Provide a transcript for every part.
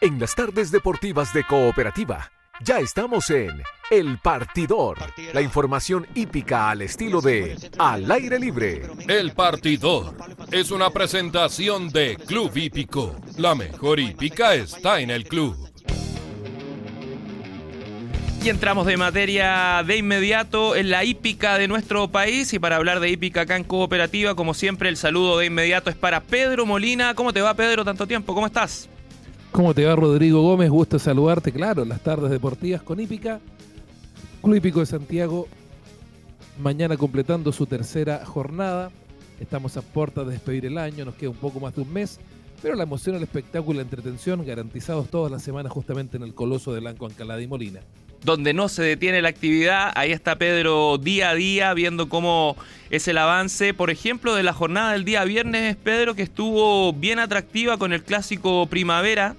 En las tardes deportivas de Cooperativa, ya estamos en El Partidor. La información hípica al estilo de Al aire libre. El Partidor es una presentación de Club Hípico. La mejor hípica está en el club. Y entramos de materia de inmediato en la hípica de nuestro país. Y para hablar de hípica acá en Cooperativa, como siempre, el saludo de inmediato es para Pedro Molina. ¿Cómo te va, Pedro, tanto tiempo? ¿Cómo estás? ¿Cómo te va, Rodrigo Gómez? Gusto saludarte, claro, las tardes deportivas con hípica. Club Hípico de Santiago, mañana completando su tercera jornada. Estamos a puertas de despedir el año, nos queda un poco más de un mes, pero la emoción, el espectáculo y la entretención garantizados todas las semanas justamente en el Coloso de Blanco Ancalada y Molina donde no se detiene la actividad. Ahí está Pedro día a día viendo cómo es el avance, por ejemplo, de la jornada del día viernes, Pedro, que estuvo bien atractiva con el clásico Primavera.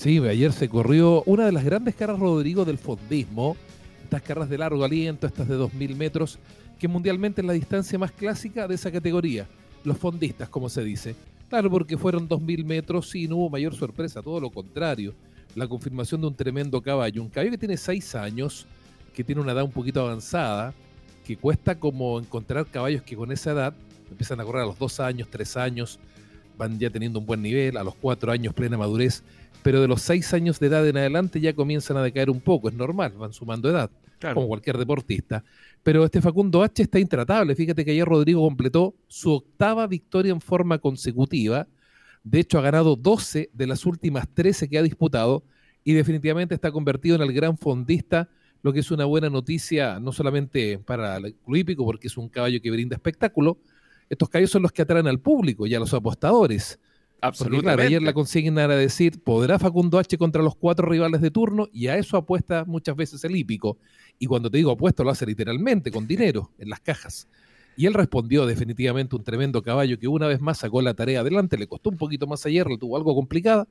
Sí, ayer se corrió una de las grandes caras, Rodrigo, del fondismo. Estas carras de largo aliento, estas de 2.000 metros, que mundialmente es la distancia más clásica de esa categoría. Los fondistas, como se dice. Claro, porque fueron 2.000 metros y no hubo mayor sorpresa, todo lo contrario la confirmación de un tremendo caballo. Un caballo que tiene seis años, que tiene una edad un poquito avanzada, que cuesta como encontrar caballos que con esa edad empiezan a correr a los dos años, tres años, van ya teniendo un buen nivel, a los cuatro años plena madurez, pero de los seis años de edad en adelante ya comienzan a decaer un poco, es normal, van sumando edad, como cualquier deportista. Pero este Facundo H está intratable, fíjate que ayer Rodrigo completó su octava victoria en forma consecutiva, de hecho, ha ganado 12 de las últimas 13 que ha disputado y definitivamente está convertido en el gran fondista, lo que es una buena noticia no solamente para el club hípico, porque es un caballo que brinda espectáculo, estos caballos son los que atraen al público y a los apostadores. Absolutamente. Porque, claro, ayer la consigna era decir, ¿podrá Facundo H contra los cuatro rivales de turno? Y a eso apuesta muchas veces el hípico. Y cuando te digo apuesto, lo hace literalmente, con dinero, en las cajas. Y él respondió definitivamente un tremendo caballo que una vez más sacó la tarea adelante. Le costó un poquito más ayer, le tuvo algo complicada,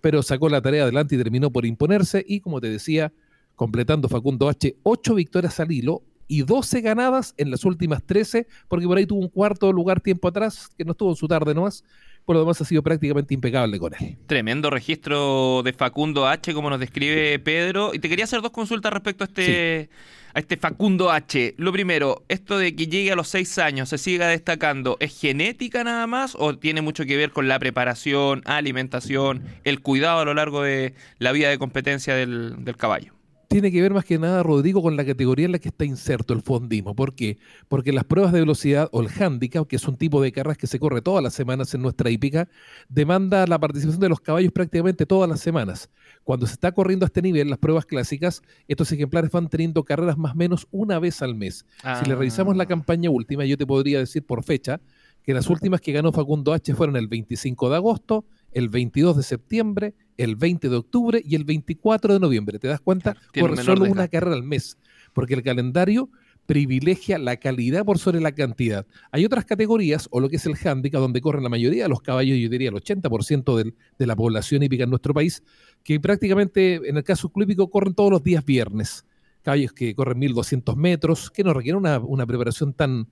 pero sacó la tarea adelante y terminó por imponerse. Y como te decía, completando Facundo H, ocho victorias al hilo y 12 ganadas en las últimas 13, porque por ahí tuvo un cuarto lugar tiempo atrás, que no estuvo en su tarde nomás. Por lo demás ha sido prácticamente impecable con él. Tremendo registro de Facundo H, como nos describe Pedro. Y te quería hacer dos consultas respecto a este a este Facundo H. Lo primero, esto de que llegue a los seis años, se siga destacando, ¿es genética nada más o tiene mucho que ver con la preparación, alimentación, el cuidado a lo largo de la vida de competencia del, del caballo? Tiene que ver más que nada, Rodrigo, con la categoría en la que está inserto el fondismo. ¿Por qué? Porque las pruebas de velocidad o el handicap, que es un tipo de carreras que se corre todas las semanas en nuestra hípica, demanda la participación de los caballos prácticamente todas las semanas. Cuando se está corriendo a este nivel, las pruebas clásicas, estos ejemplares van teniendo carreras más o menos una vez al mes. Si le revisamos la ah. campaña última, yo te podría decir por fecha que las últimas que ganó Facundo H fueron el 25 de agosto, el 22 de septiembre, el 20 de octubre y el 24 de noviembre. ¿Te das cuenta? por solo una carrera al mes. Porque el calendario privilegia la calidad por sobre la cantidad. Hay otras categorías, o lo que es el handicap, donde corren la mayoría de los caballos, yo diría el 80% de la población hípica en nuestro país, que prácticamente, en el caso clípico, corren todos los días viernes. Caballos que corren 1200 metros, que no requieren una, una preparación tan,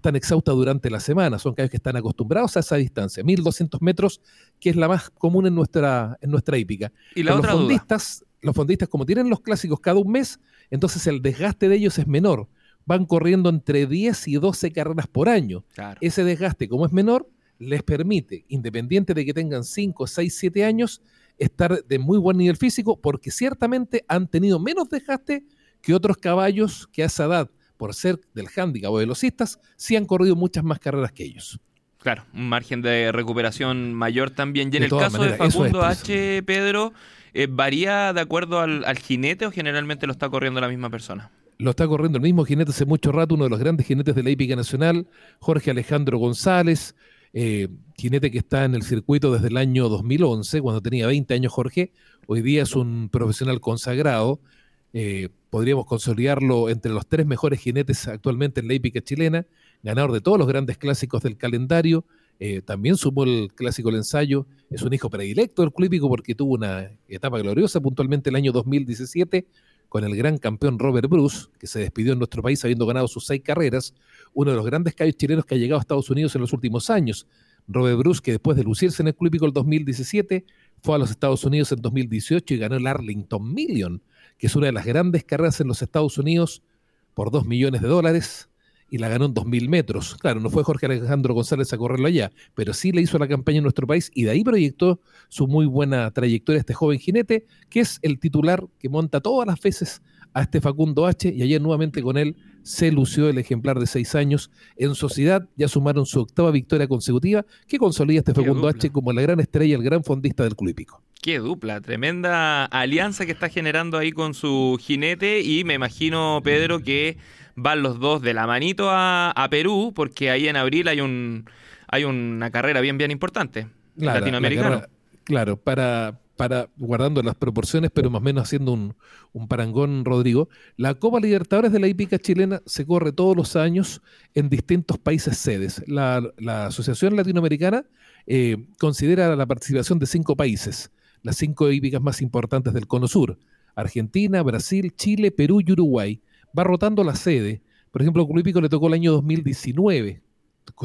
tan exhausta durante la semana. Son caballos que están acostumbrados a esa distancia, 1200 metros, que es la más común en nuestra, en nuestra hípica. Y los fondistas, los fondistas, como tienen los clásicos cada un mes, entonces el desgaste de ellos es menor. Van corriendo entre 10 y 12 carreras por año. Ese desgaste, como es menor, les permite, independiente de que tengan 5, 6, 7 años, estar de muy buen nivel físico, porque ciertamente han tenido menos desgaste que otros caballos que a esa edad por ser del handicap o velocistas, sí han corrido muchas más carreras que ellos. Claro, un margen de recuperación mayor también. Y en el caso de Facundo H, Pedro, eh, ¿varía de acuerdo al, jinete o generalmente lo está corriendo la misma persona? Lo está corriendo el mismo jinete hace mucho rato, uno de los grandes jinetes de la hípica nacional, Jorge Alejandro González, eh, jinete que está en el circuito desde el año 2011, cuando tenía 20 años Jorge, hoy día es un profesional consagrado, eh, podríamos consolidarlo entre los tres mejores jinetes actualmente en la hípica chilena, ganador de todos los grandes clásicos del calendario, eh, también sumó el clásico El Ensayo, es un hijo predilecto del club hípico porque tuvo una etapa gloriosa puntualmente el año 2017 con el gran campeón Robert Bruce, que se despidió en nuestro país habiendo ganado sus seis carreras, uno de los grandes caballos chilenos que ha llegado a Estados Unidos en los últimos años. Robert Bruce, que después de lucirse en el Club Hípico el 2017, fue a los Estados Unidos en 2018 y ganó el Arlington Million, que es una de las grandes carreras en los Estados Unidos por 2 millones de dólares y la ganó en 2.000 metros. Claro, no fue Jorge Alejandro González a correrlo allá, pero sí le hizo la campaña en nuestro país y de ahí proyectó su muy buena trayectoria este joven jinete, que es el titular que monta todas las veces a este Facundo H y ayer nuevamente con él se lució el ejemplar de seis años. En sociedad ya sumaron su octava victoria consecutiva que consolida este Facundo H como la gran estrella, el gran fondista del club hípico. Qué dupla, tremenda alianza que está generando ahí con su jinete y me imagino, Pedro, que van los dos de la manito a, Perú porque ahí en abril hay un hay una carrera bien bien importante latinoamericana. claro, para para, guardando las proporciones, pero más o menos haciendo un, parangón, Rodrigo, la Copa Libertadores de la hípica chilena se corre todos los años en distintos países sedes. La, Asociación Latinoamericana eh, considera la participación de cinco países, las cinco hípicas más importantes del Cono Sur, Argentina, Brasil, Chile, Perú y Uruguay. Va rotando la sede. Por ejemplo, el Club Hípico le tocó el año 2019,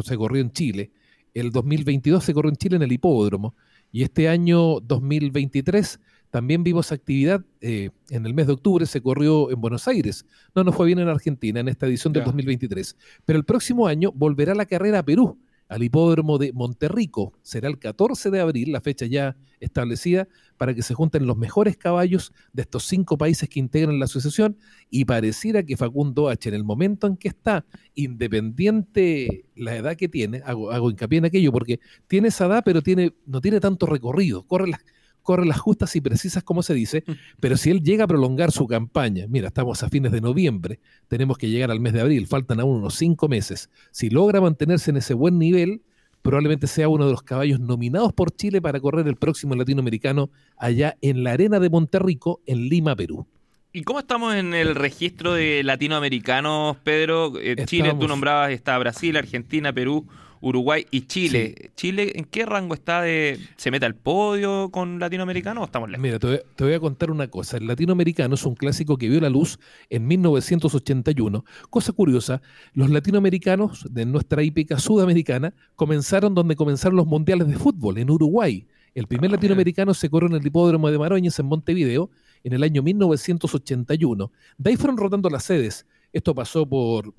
se corrió en Chile. El 2022 se corrió en Chile en el hipódromo. Y este año 2023 también vimos actividad eh, en el mes de octubre, se corrió en Buenos Aires. No nos fue bien en Argentina en esta edición del 2023. Pero el próximo año volverá la carrera a Perú al hipódromo de Monterrico. Será el 14 de abril, la fecha ya establecida, para que se junten los mejores caballos de estos cinco países que integran la asociación y pareciera que Facundo H, en el momento en que está, independiente la edad que tiene, hago, hago hincapié en aquello, porque tiene esa edad, pero tiene, no tiene tanto recorrido, corre las corre las justas y precisas, como se dice, pero si él llega a prolongar su campaña, mira, estamos a fines de noviembre, tenemos que llegar al mes de abril, faltan aún unos cinco meses, si logra mantenerse en ese buen nivel, probablemente sea uno de los caballos nominados por Chile para correr el próximo latinoamericano allá en la Arena de Monterrico, en Lima, Perú. ¿Y cómo estamos en el registro de latinoamericanos, Pedro? Eh, Chile, tú nombrabas, está Brasil, Argentina, Perú. Uruguay y Chile. ¿Chile en qué rango está de... ¿Se mete al podio con latinoamericano o estamos lejos? Mira, te voy, a contar una cosa. El latinoamericano es un clásico que vio la luz en 1981. Cosa curiosa, los latinoamericanos de nuestra hípica sudamericana comenzaron donde comenzaron los mundiales de fútbol, en Uruguay. El primer ah, latinoamericano se corrió en el hipódromo de Maroñez en Montevideo en el año 1981. De ahí fueron rotando las sedes. Esto pasó por,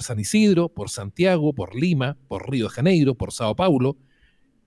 San Isidro, por Santiago, por Lima, por Río de Janeiro, por Sao Paulo,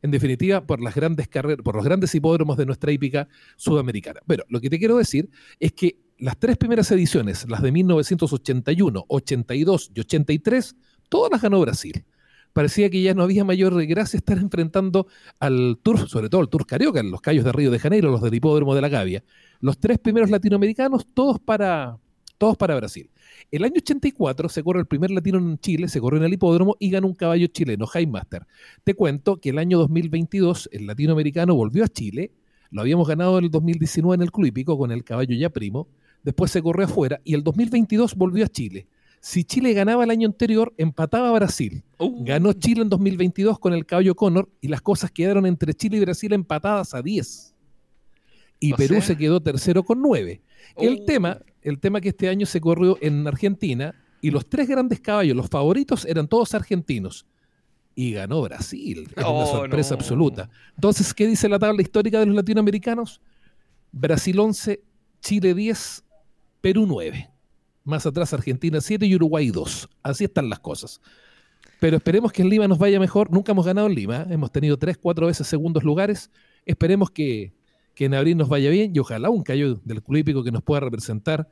en definitiva, por las grandes por los grandes hipódromos de nuestra hípica sudamericana. Pero lo que te quiero decir es que las tres primeras ediciones, las de 1981, 82 y 83, todas las ganó Brasil. Parecía que ya no había mayor gracia estar enfrentando al Tour, sobre todo el Tour Carioca, los callos de Río de Janeiro, los del hipódromo de la Gavia. Los tres primeros latinoamericanos, todos para, todos para Brasil. El año 84 se corre el primer latino en Chile, se corrió en el hipódromo y ganó un caballo chileno, High Master. Te cuento que el año 2022 el latinoamericano volvió a Chile, lo habíamos ganado en el 2019 en el Club Hípico con el caballo ya primo, después se corrió afuera y el 2022 volvió a Chile. Si Chile ganaba el año anterior, empataba a Brasil. Uh. Ganó Chile en 2022 con el caballo Connor y las cosas quedaron entre Chile y Brasil empatadas a 10. Y Perú se quedó tercero con 9. El uh. tema el tema que este año se corrió en Argentina y los tres grandes caballos, los favoritos, eran todos argentinos. Y ganó Brasil. Es una oh, sorpresa absoluta. Entonces, ¿qué dice la tabla histórica de los latinoamericanos? Brasil 11, Chile 10, Perú 9. Más atrás Argentina 7 y Uruguay 2. Así están las cosas. Pero esperemos que en Lima nos vaya mejor. Nunca hemos ganado en Lima. Hemos tenido 3, 4 veces segundos lugares. Esperemos que, que en abril nos vaya bien y ojalá un callo del club que nos pueda representar,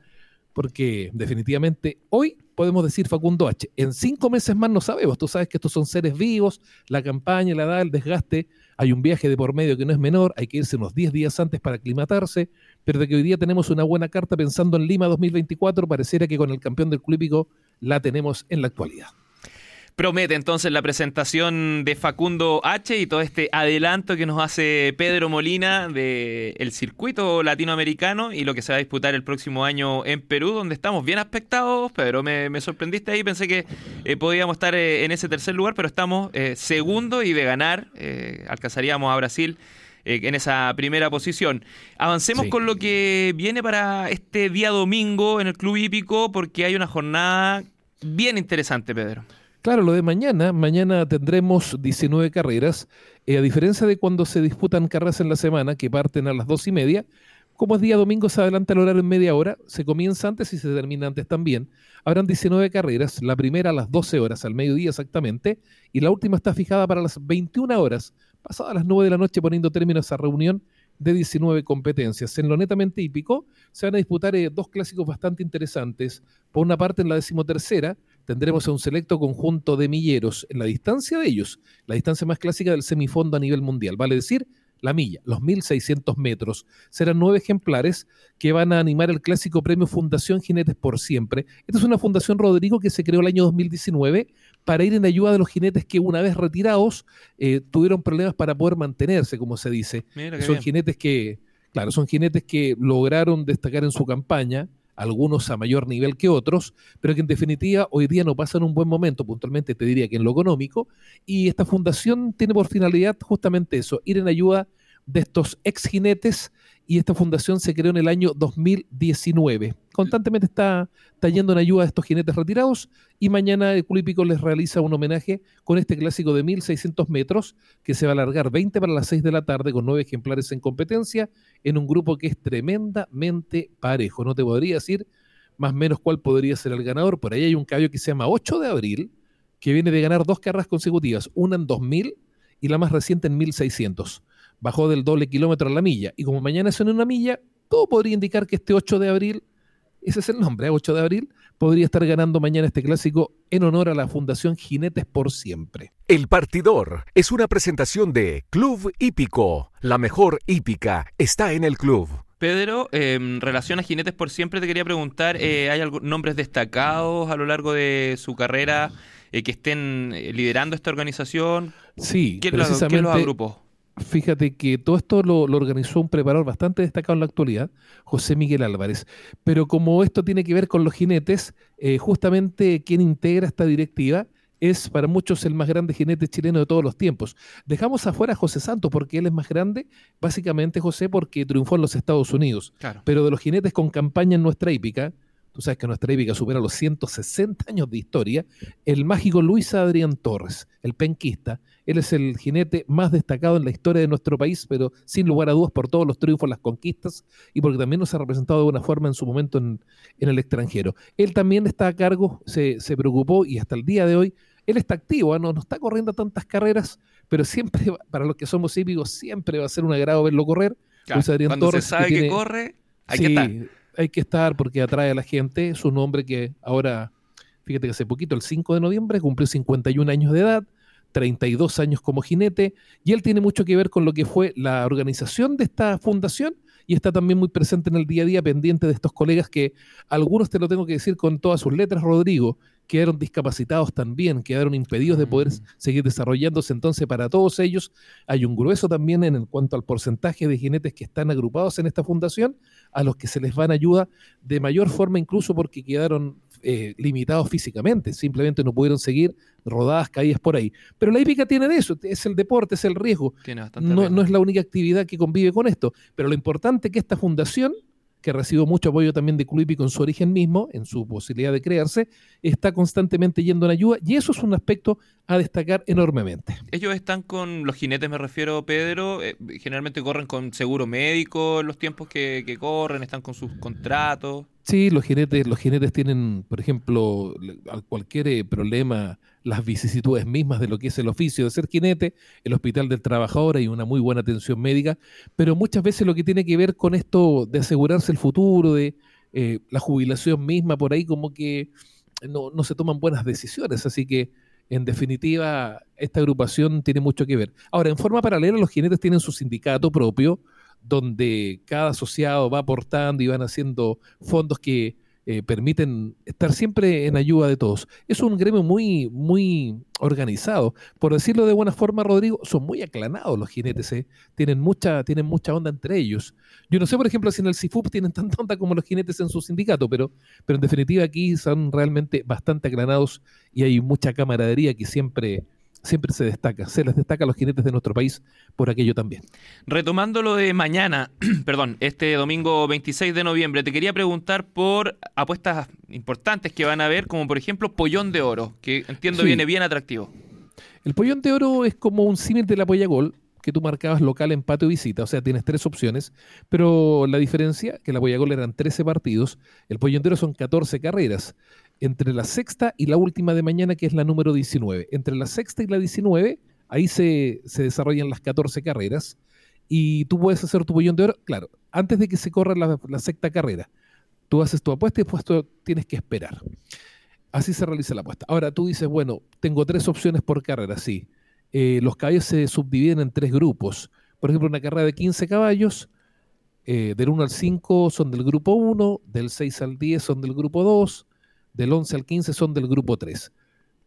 porque definitivamente hoy podemos decir Facundo H. En cinco meses más no sabemos, tú sabes que estos son seres vivos, la campaña, la edad, el desgaste, hay un viaje de por medio que no es menor, hay que irse unos 10 días antes para aclimatarse, pero de que hoy día tenemos una buena carta pensando en Lima 2024, pareciera que con el campeón del club la tenemos en la actualidad. Promete entonces la presentación de Facundo H y todo este adelanto que nos hace Pedro Molina del circuito latinoamericano y lo que se va a disputar el próximo año en Perú, donde estamos bien aspectados. Pedro, me, sorprendiste ahí, pensé que eh, podíamos estar eh, en ese tercer lugar, pero estamos eh, segundo y de ganar alcanzaríamos a Brasil en esa primera posición. Avancemos con lo que viene para este día domingo en el Club Hípico, porque hay una jornada bien interesante, Pedro. Claro, lo de mañana, mañana tendremos 19 carreras, eh, a diferencia de cuando se disputan carreras en la semana, que parten a las dos y media, como es día domingo, se adelanta el horario en media hora, se comienza antes y se termina antes también. Habrán 19 carreras, la primera a las 12 horas, al mediodía exactamente, y la última está fijada para las 21 horas, pasadas las 9 de la noche poniendo término a esa reunión de 19 competencias. En lo netamente hípico se van a disputar eh, dos clásicos bastante interesantes. Por una parte, en la decimotercera, tendremos a un selecto conjunto de milleros en la distancia de ellos, la distancia más clásica del semifondo a nivel mundial, vale decir, la milla, los 1600 metros. Serán nueve ejemplares que van a animar el clásico premio Fundación Jinetes por Siempre. Esta es una fundación, Rodrigo, que se creó el año 2019 para ir en ayuda de los jinetes que una vez retirados eh, tuvieron problemas para poder mantenerse, como se dice. son jinetes que, claro, son jinetes que lograron destacar en su campaña, algunos a mayor nivel que otros, pero que en definitiva hoy día no pasan un buen momento, puntualmente te diría que en lo económico, y esta fundación tiene por finalidad justamente eso, ir en ayuda de estos ex jinetes y esta fundación se creó en el año 2019. Constantemente está, está yendo en ayuda a estos jinetes retirados y mañana el Club les realiza un homenaje con este clásico de 1600 metros que se va a alargar 20 para las 6 de la tarde con nueve ejemplares en competencia en un grupo que es tremendamente parejo. No te podría decir más o menos cuál podría ser el ganador. Por ahí hay un caballo que se llama 8 de abril que viene de ganar dos carreras consecutivas, una en 2000 y la más reciente en 1600 bajó del doble kilómetro a la milla. Y como mañana es en una milla, todo podría indicar que este 8 de abril, ese es el nombre, 8 ¿eh? de abril, podría estar ganando mañana este clásico en honor a la Fundación Jinetes por Siempre. El Partidor es una presentación de Club Hípico. La mejor hípica está en el club. Pedro, en relación a Jinetes por Siempre, te quería preguntar, eh, ¿hay algún, nombres destacados a lo largo de su carrera eh, que estén liderando esta organización? Sí, ¿Quién, precisamente, ¿quién los agrupó? Fíjate que todo esto lo, organizó un preparador bastante destacado en la actualidad, José Miguel Álvarez. Pero como esto tiene que ver con los jinetes, eh, justamente quien integra esta directiva es para muchos el más grande jinete chileno de todos los tiempos. Dejamos afuera a José Santos porque él es más grande, básicamente José porque triunfó en los Estados Unidos. Pero de los jinetes con campaña en nuestra hípica, tú sabes que nuestra hípica supera los 160 años de historia, el mágico Luis Adrián Torres, el penquista, él es el jinete más destacado en la historia de nuestro país, pero sin lugar a dudas por todos los triunfos, las conquistas y porque también nos ha representado de alguna forma en su momento en, el extranjero. Él también está a cargo, se, preocupó y hasta el día de hoy, él está activo, ¿ah? no, no está corriendo tantas carreras, pero siempre, para los que somos hípicos, siempre va a ser un agrado verlo correr. cuando se sabe que, corre, hay que estar. Hay que estar porque atrae a la gente. Es un hombre que ahora, fíjate que hace poquito, el 5 de noviembre, cumplió 51 años de edad 32 años como jinete, y él tiene mucho que ver con lo que fue la organización de esta fundación y está también muy presente en el día a día, pendiente de estos colegas que algunos te lo tengo que decir con todas sus letras, Rodrigo, quedaron discapacitados también, quedaron impedidos de poder mm. seguir desarrollándose. Entonces, para todos ellos hay un grueso también en cuanto al porcentaje de jinetes que están agrupados en esta fundación, a los que se les van ayuda de mayor forma incluso porque quedaron eh, limitados físicamente, simplemente no pudieron seguir rodadas, caídas por ahí. Pero la hípica tiene de eso, es el deporte, es el riesgo. No, no, es la única actividad que convive con esto, pero lo importante es que esta fundación que recibió mucho apoyo también de Club con su origen mismo, en su posibilidad de crearse, está constantemente yendo en ayuda y eso es un aspecto a destacar enormemente. Ellos están con los jinetes, me refiero, Pedro, eh, generalmente corren con seguro médico en los tiempos que, que corren, están con sus contratos. Sí, los jinetes, los jinetes tienen, por ejemplo, cualquier eh, problema, las vicisitudes mismas de lo que es el oficio de ser jinete, el hospital del trabajador hay una muy buena atención médica, pero muchas veces lo que tiene que ver con esto de asegurarse el futuro, de eh, la jubilación misma, por ahí como que no, no se toman buenas decisiones, así que en definitiva esta agrupación tiene mucho que ver. Ahora, en forma paralela, los jinetes tienen su sindicato propio, donde cada asociado va aportando y van haciendo fondos que eh, permiten estar siempre en ayuda de todos. Es un gremio muy, muy organizado. Por decirlo de buena forma, Rodrigo, son muy aclanados los jinetes, ¿eh? tienen, mucha, tienen mucha onda entre ellos. Yo no sé, por ejemplo, si en el CIFUP tienen tanta onda como los jinetes en su sindicato, pero, pero en definitiva aquí son realmente bastante aclanados y hay mucha camaradería que siempre siempre se destaca, se les destaca a los jinetes de nuestro país por aquello también. Retomando lo de mañana, perdón, este domingo 26 de noviembre, te quería preguntar por apuestas importantes que van a haber, como por ejemplo Pollón de Oro, que entiendo viene bien atractivo. El Pollón de Oro es como un símil de la Polla Gol, que tú marcabas local, empate o visita, o sea, tienes tres opciones, pero la diferencia, que la Polla Gol eran 13 partidos, el Pollón de Oro son 14 carreras entre la sexta y la última de mañana, que es la número 19. Entre la sexta y la 19, ahí se, desarrollan las 14 carreras y tú puedes hacer tu pollón de oro, claro, antes de que se corra la, sexta carrera. Tú haces tu apuesta y después tú tienes que esperar. Así se realiza la apuesta. Ahora tú dices, bueno, tengo tres opciones por carrera, sí. Eh, los caballos se subdividen en tres grupos. Por ejemplo, una carrera de 15 caballos, eh, del 1 al 5 son del grupo 1, del 6 al 10 son del grupo 2, del 11 al 15 son del grupo 3.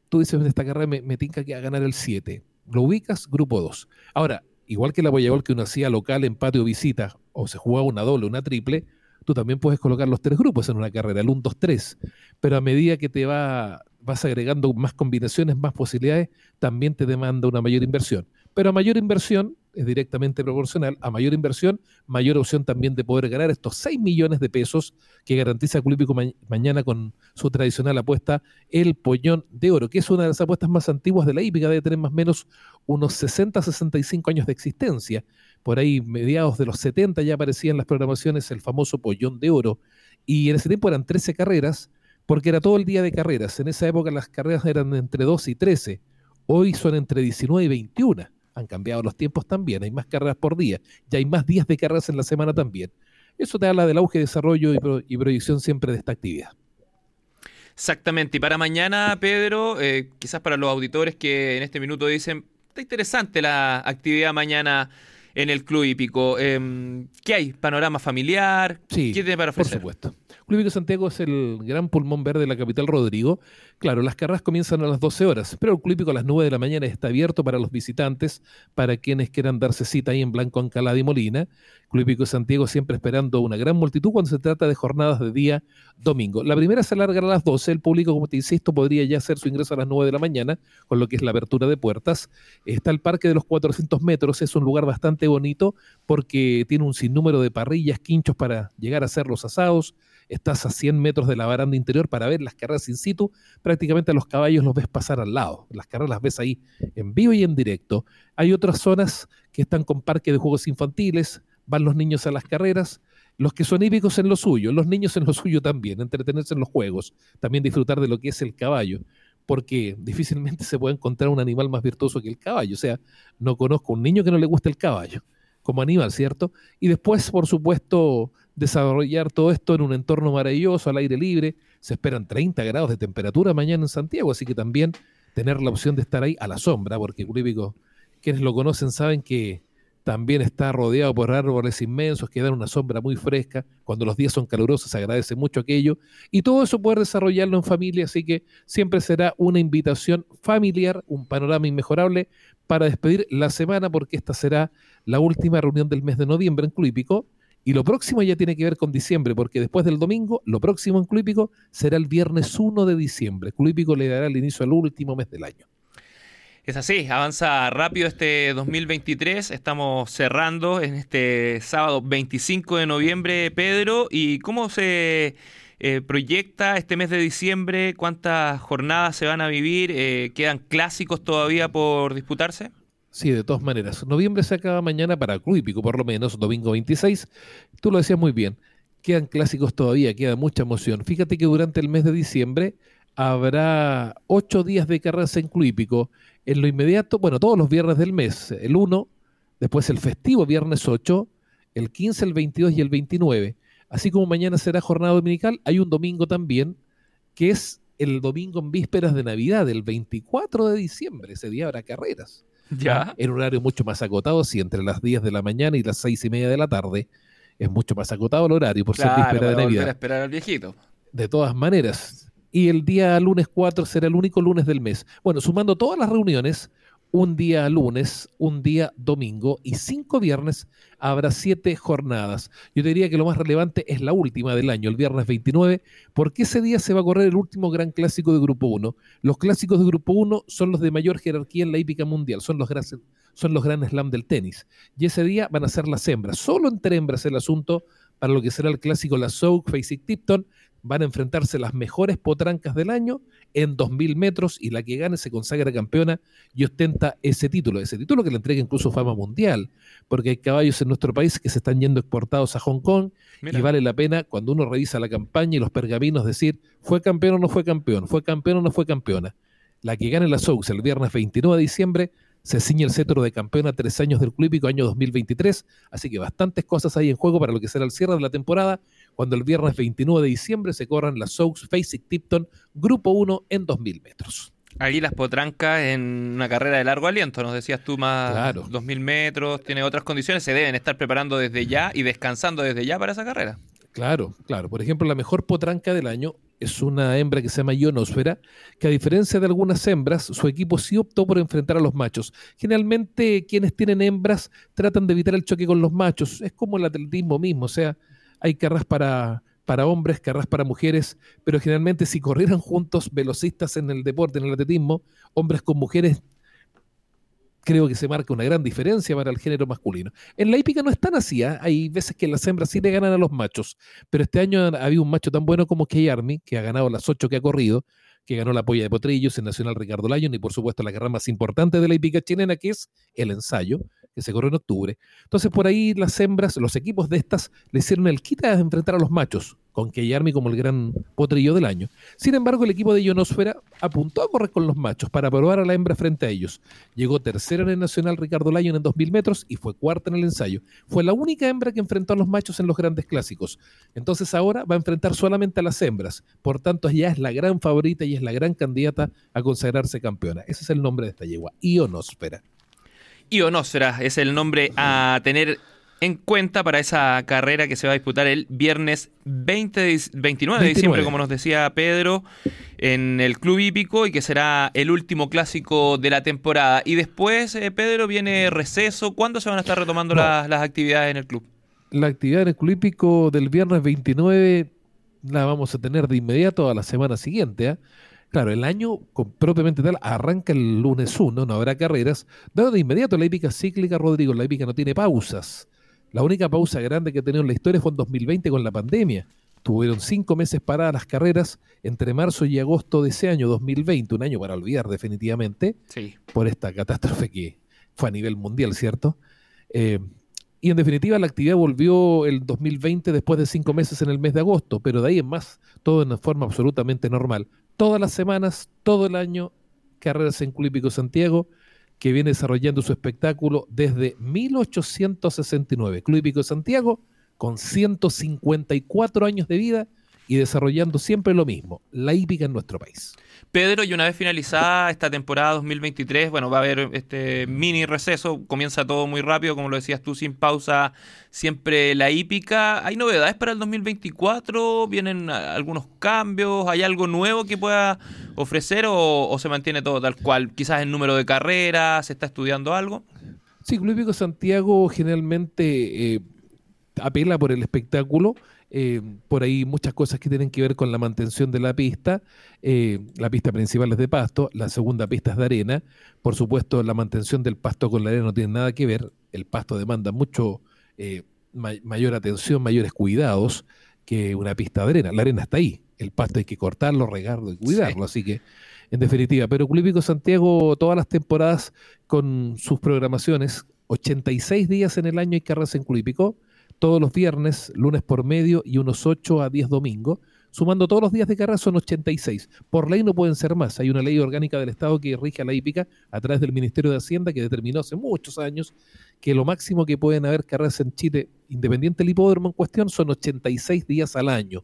Tú dices, en esta carrera me, me tinca que a ganar el 7. Lo ubicas, grupo 2. Ahora, igual que la Boyagol que uno hacía local, empate o visita, o se jugaba una doble, una triple, tú también puedes colocar los tres grupos en una carrera, el 1, 2, 3. Pero a medida que te va, vas agregando más combinaciones, más posibilidades, también te demanda una mayor inversión. Pero a mayor inversión, es directamente proporcional. A mayor inversión, mayor opción también de poder ganar estos 6 millones de pesos que garantiza Culípico mañana con su tradicional apuesta, el Pollón de Oro, que es una de las apuestas más antiguas de la hípica, debe tener más o menos unos 60, 65 años de existencia. Por ahí, mediados de los 70 ya aparecían las programaciones el famoso Pollón de Oro. Y en ese tiempo eran 13 carreras, porque era todo el día de carreras. En esa época las carreras eran entre 12 y 13. Hoy son entre 19 y 21 han cambiado los tiempos también, hay más carreras por día, ya hay más días de carreras en la semana también. Eso te habla del auge, desarrollo y, proyección siempre de esta actividad. Exactamente, y para mañana, Pedro, eh, quizás para los auditores que en este minuto dicen, está interesante la actividad mañana en el Club Hípico. Em, ¿Qué hay? ¿Panorama familiar? Sí, ¿Qué tiene para ofrecer? Por supuesto. Club Santiago es el gran pulmón verde de la capital Rodrigo. Claro, las carreras comienzan a las 12 horas, pero el Club a las 9 de la mañana está abierto para los visitantes, para quienes quieran darse cita ahí en Blanco, Ancalada y Molina. Club Hípico Santiago siempre esperando una gran multitud cuando se trata de jornadas de día domingo. La primera se alargará a las 12. El público, como te insisto, podría ya hacer su ingreso a las 9 de la mañana, con lo que es la apertura de puertas. Está el Parque de los 400 metros, es un lugar bastante bonito porque tiene un sinnúmero de parrillas, quinchos para llegar a hacer los asados estás a 100 metros de la baranda interior para ver las carreras in situ, prácticamente a los caballos los ves pasar al lado, las carreras las ves ahí en vivo y en directo. Hay otras zonas que están con parque de juegos infantiles, van los niños a las carreras, los que son hípicos en lo suyo, los niños en lo suyo también, entretenerse en los juegos, también disfrutar de lo que es el caballo, porque difícilmente se puede encontrar un animal más virtuoso que el caballo, o sea, no conozco un niño que no le guste el caballo como animal, ¿cierto? Y después, por supuesto, desarrollar todo esto en un entorno maravilloso, al aire libre. Se esperan 30 grados de temperatura mañana en Santiago, así que también tener la opción de estar ahí a la sombra, porque Culípico, quienes lo conocen saben que también está rodeado por árboles inmensos que dan una sombra muy fresca. Cuando los días son calurosos se agradece mucho aquello. Y todo eso puede desarrollarlo en familia, así que siempre será una invitación familiar, un panorama inmejorable para despedir la semana, porque esta será la última reunión del mes de noviembre en Culípico y lo próximo ya tiene que ver con diciembre, porque después del domingo, lo próximo en Club será el viernes 1 de diciembre. Club le dará el inicio al último mes del año. Es así, avanza rápido este 2023. Estamos cerrando en este sábado 25 de noviembre, Pedro. ¿Y cómo se eh, proyecta este mes de diciembre? ¿Cuántas jornadas se van a vivir? Eh, ¿Quedan clásicos todavía por disputarse? Sí, de todas maneras. Noviembre se acaba mañana para Club Hípico, por lo menos, domingo 26. Tú lo decías muy bien. Quedan clásicos todavía, queda mucha emoción. Fíjate que durante el mes de diciembre habrá ocho días de carreras en Club Hípico. En lo inmediato, bueno, todos los viernes del mes, el 1, después el festivo viernes 8, el 15, el 22 y el 29. Así como mañana será jornada dominical, hay un domingo también, que es el domingo en vísperas de Navidad, el 24 de diciembre. Ese día habrá carreras. Ya. En un horario mucho más acotado, si entre las 10 de la mañana y las 6 y media de la tarde es mucho más acotado el horario por ser víspera de Navidad. esperar al viejito. De todas maneras. Y el día lunes 4 será el único lunes del mes. Bueno, sumando todas las reuniones, un día lunes, un día domingo y cinco viernes habrá siete jornadas. Yo diría que lo más relevante es la última del año, el viernes 29, porque ese día se va a correr el último gran clásico de Grupo 1. Los clásicos de Grupo 1 son los de mayor jerarquía en la hípica mundial, son los, son los Slam del tenis. Y ese día van a ser las hembras, solo entre hembras el asunto para lo que será el clásico La Souk, Facing Tipton, van a enfrentarse las mejores potrancas del año en 2.000 metros y la que gane se consagra campeona y ostenta ese título. Ese título que le entrega incluso fama mundial, porque hay caballos en nuestro país que se están yendo exportados a Hong Kong y vale la pena cuando uno revisa la campaña y los pergaminos decir, ¿fue campeón o no fue campeón? ¿Fue campeón o no fue campeona? La que gane la Soux el viernes 29 de diciembre se ciñe el cetro de campeona tres años del Club año 2023, así que bastantes cosas hay en juego para lo que será el cierre de la temporada cuando el viernes 29 de diciembre se corran las Soaks Facing Tipton Grupo 1 en 2.000 metros. Ahí las potrancas en una carrera de largo aliento, nos decías tú más claro. 2.000 metros, tiene otras condiciones, se deben estar preparando desde ya y descansando desde ya para esa carrera. Claro, claro. Por ejemplo, la mejor potranca del año es una hembra que se llama Ionosfera, que a diferencia de algunas hembras, su equipo sí optó por enfrentar a los machos. Generalmente quienes tienen hembras tratan de evitar el choque con los machos. Es como el atletismo mismo, o sea, hay carreras para, para hombres, carreras para mujeres, pero generalmente si corrieran juntos velocistas en el deporte, en el atletismo, hombres con mujeres, creo que se marca una gran diferencia para el género masculino. En la hípica no es tan así, ¿ah? hay veces que las hembras sí le ganan a los machos, pero este año ha habido un macho tan bueno como Key Army, que ha ganado las ocho que ha corrido, que ganó la polla de Potrillos en Nacional Ricardo Lyon y por supuesto la carrera más importante de la hípica chilena, que es el ensayo, que se corrió en octubre. Entonces, por ahí las hembras, los equipos de estas, le hicieron el quita de enfrentar a los machos, con Army como el gran potrillo del año. Sin embargo, el equipo de Ionosfera apuntó a correr con los machos para probar a la hembra frente a ellos. Llegó tercera en el Nacional Ricardo Lyon en 2000 metros y fue cuarta en el ensayo. Fue la única hembra que enfrentó a los machos en los grandes clásicos. Entonces ahora va a enfrentar solamente a las hembras. Por tanto, ya es la gran favorita y es la gran candidata a consagrarse campeona. Ese es el nombre de esta yegua, Ionosfera. Ionosfera es el nombre a tener en cuenta para esa carrera que se va a disputar el viernes 20 29 de diciembre, como nos decía Pedro, en el Club Hípico y que será el último clásico de la temporada. Y después, eh, Pedro, viene receso. ¿Cuándo se van a estar retomando las, actividades en el club? La actividad en el Club Hípico del viernes 29 la vamos a tener de inmediato a la semana siguiente. ¿eh? Claro, el año propiamente tal arranca el lunes 1, no habrá carreras. Dado de inmediato la hípica cíclica, Rodrigo, la hípica no tiene pausas. La única pausa grande que ha tenido en la historia fue en 2020 con la pandemia. Tuvieron cinco meses paradas las carreras entre marzo y agosto de ese año 2020, un año para olvidar definitivamente, por esta catástrofe que fue a nivel mundial, ¿cierto? Eh, y en definitiva la actividad volvió el 2020 después de cinco meses en el mes de agosto, pero de ahí en más todo en forma absolutamente normal todas las semanas, todo el año, carreras en Club Santiago, que viene desarrollando su espectáculo desde 1869. Club Santiago, con 154 años de vida, y desarrollando siempre lo mismo, la hípica en nuestro país. Pedro, y una vez finalizada esta temporada 2023, bueno, va a haber este mini receso, comienza todo muy rápido, como lo decías tú, sin pausa, siempre la hípica. ¿Hay novedades para el 2024? ¿Vienen algunos cambios? ¿Hay algo nuevo que pueda ofrecer o, se mantiene todo tal cual? Quizás el número de carreras, ¿se está estudiando algo? Sí, Club Hípico Santiago generalmente eh, apela por el espectáculo eh, por ahí muchas cosas que tienen que ver con la mantención de la pista. Eh, la pista principal es de pasto, la segunda pista es de arena. Por supuesto, la mantención del pasto con la arena no tiene nada que ver. El pasto demanda mucho eh, mayor atención, mayores cuidados que una pista de arena. La arena está ahí. El pasto hay que cortarlo, regarlo y cuidarlo. Así que, en definitiva, pero Club Santiago, todas las temporadas con sus programaciones, 86 días en el año hay carreras en Club todos los viernes, lunes por medio y unos 8 a 10 domingos. Sumando todos los días de carrera son 86. Por ley no pueden ser más. Hay una ley orgánica del Estado que rige a la hípica a través del Ministerio de Hacienda que determinó hace muchos años que lo máximo que pueden haber carreras en Chile, independiente del hipódromo en cuestión, son 86 días al año.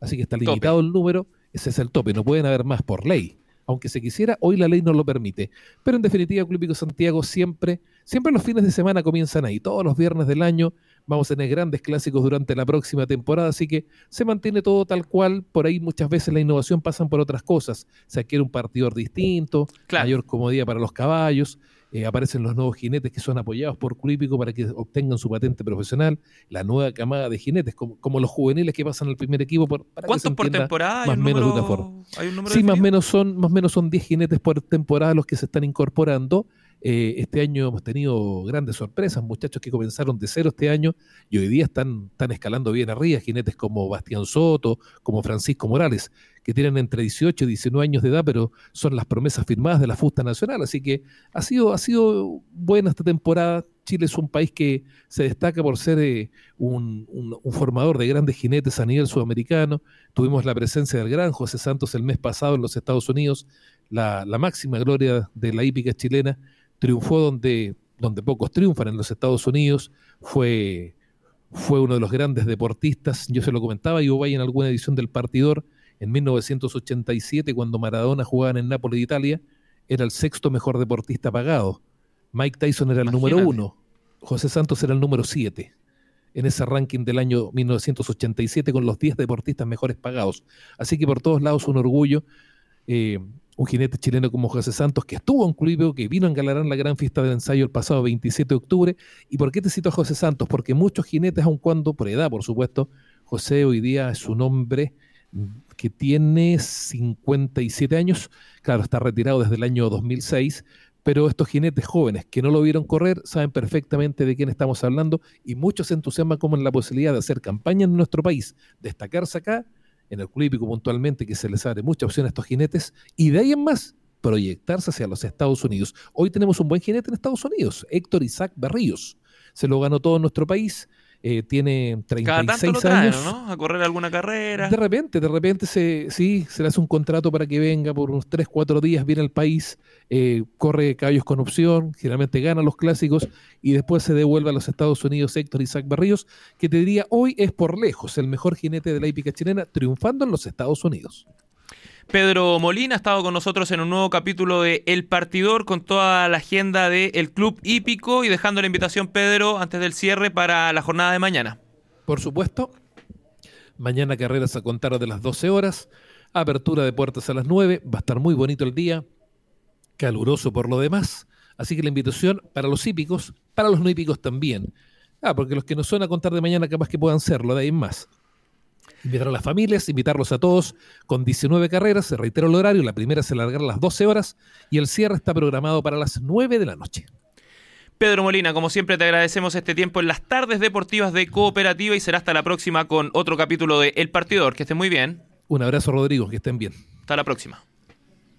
Así que está limitado el número, ese es el tope, no pueden haber más por ley. Aunque se quisiera, hoy la ley no lo permite. Pero en definitiva, Club Santiago siempre, siempre los fines de semana comienzan ahí, todos los viernes del año Vamos a tener grandes clásicos durante la próxima temporada, así que se mantiene todo tal cual. Por ahí muchas veces la innovación pasa por otras cosas. Se adquiere un partidor distinto, mayor comodidad para los caballos. eh, aparecen los nuevos jinetes que son apoyados por Club para que obtengan su patente profesional, la nueva camada de jinetes, como, los juveniles que pasan al primer equipo. para ¿Cuántos por temporada? Más o menos de una forma. sí, más o menos son más menos son 10 jinetes por temporada los que se están incorporando. Eh, este año hemos tenido grandes sorpresas, muchachos que comenzaron de cero este año y hoy día están, están escalando bien arriba, jinetes como Bastián Soto, como Francisco Morales, que tienen entre 18 y 19 años de edad, pero son las promesas firmadas de la Fusta Nacional. Así que ha sido, ha sido buena esta temporada. Chile es un país que se destaca por ser eh, un, formador de grandes jinetes a nivel sudamericano. Tuvimos la presencia del gran José Santos el mes pasado en los Estados Unidos, la, máxima gloria de la hípica chilena. Triunfó donde, donde pocos triunfan en los Estados Unidos. Fue, fue uno de los grandes deportistas. Yo se lo comentaba, yo vaya en alguna edición del partidor en 1987, cuando Maradona jugaba en Napoli de Italia, era el sexto mejor deportista pagado. Mike Tyson era el número uno. José Santos era el número siete en ese ranking del año 1987 con los 10 deportistas mejores pagados. Así que por todos lados un orgullo. Eh, un jinete chileno como José Santos, que estuvo en Club, que vino a engalarar la gran fiesta del ensayo el pasado 27 de octubre. ¿Y por qué te cito a José Santos? Porque muchos jinetes, aun cuando, por edad por supuesto, José hoy día es un hombre que tiene 57 años, claro, está retirado desde el año 2006, pero estos jinetes jóvenes que no lo vieron correr saben perfectamente de quién estamos hablando y muchos se entusiasman como en la posibilidad de hacer campaña en nuestro país, destacarse acá, en el club puntualmente, que se les abre mucha opción a estos jinetes, y de ahí en más proyectarse hacia los Estados Unidos. Hoy tenemos un buen jinete en Estados Unidos, Héctor Isaac Berríos. Se lo ganó todo en nuestro país, eh, tiene 36 años. ¿no? A correr alguna carrera. De repente, de repente se, sí, se le hace un contrato para que venga por unos 3, 4 días, viene al país, eh, corre caballos con opción, generalmente gana los clásicos y después se devuelve a los Estados Unidos Héctor Isaac Barrios, que te diría hoy es por lejos el mejor jinete de la hípica chilena, triunfando en los Estados Unidos. Pedro Molina ha estado con nosotros en un nuevo capítulo de El Partidor con toda la agenda del Club Hípico y dejando la invitación, Pedro, antes del cierre para la jornada de mañana. Por supuesto. Mañana carreras a contar de las 12 horas. Apertura de puertas a las 9. Va a estar muy bonito el día. Caluroso por lo demás. Así que la invitación para los hípicos, para los no hípicos también. Ah, porque los que no son a contar de mañana capaz que puedan serlo, de ahí en más. Invitar a las familias, invitarlos a todos con 19 carreras, se reitera el horario, la primera se alargará a las 12 horas y el cierre está programado para las 9 de la noche. Pedro Molina, como siempre te agradecemos este tiempo en las tardes deportivas de Cooperativa y será hasta la próxima con otro capítulo de El Partidor. Que estén muy bien. Un abrazo Rodrigo, que estén bien. Hasta la próxima.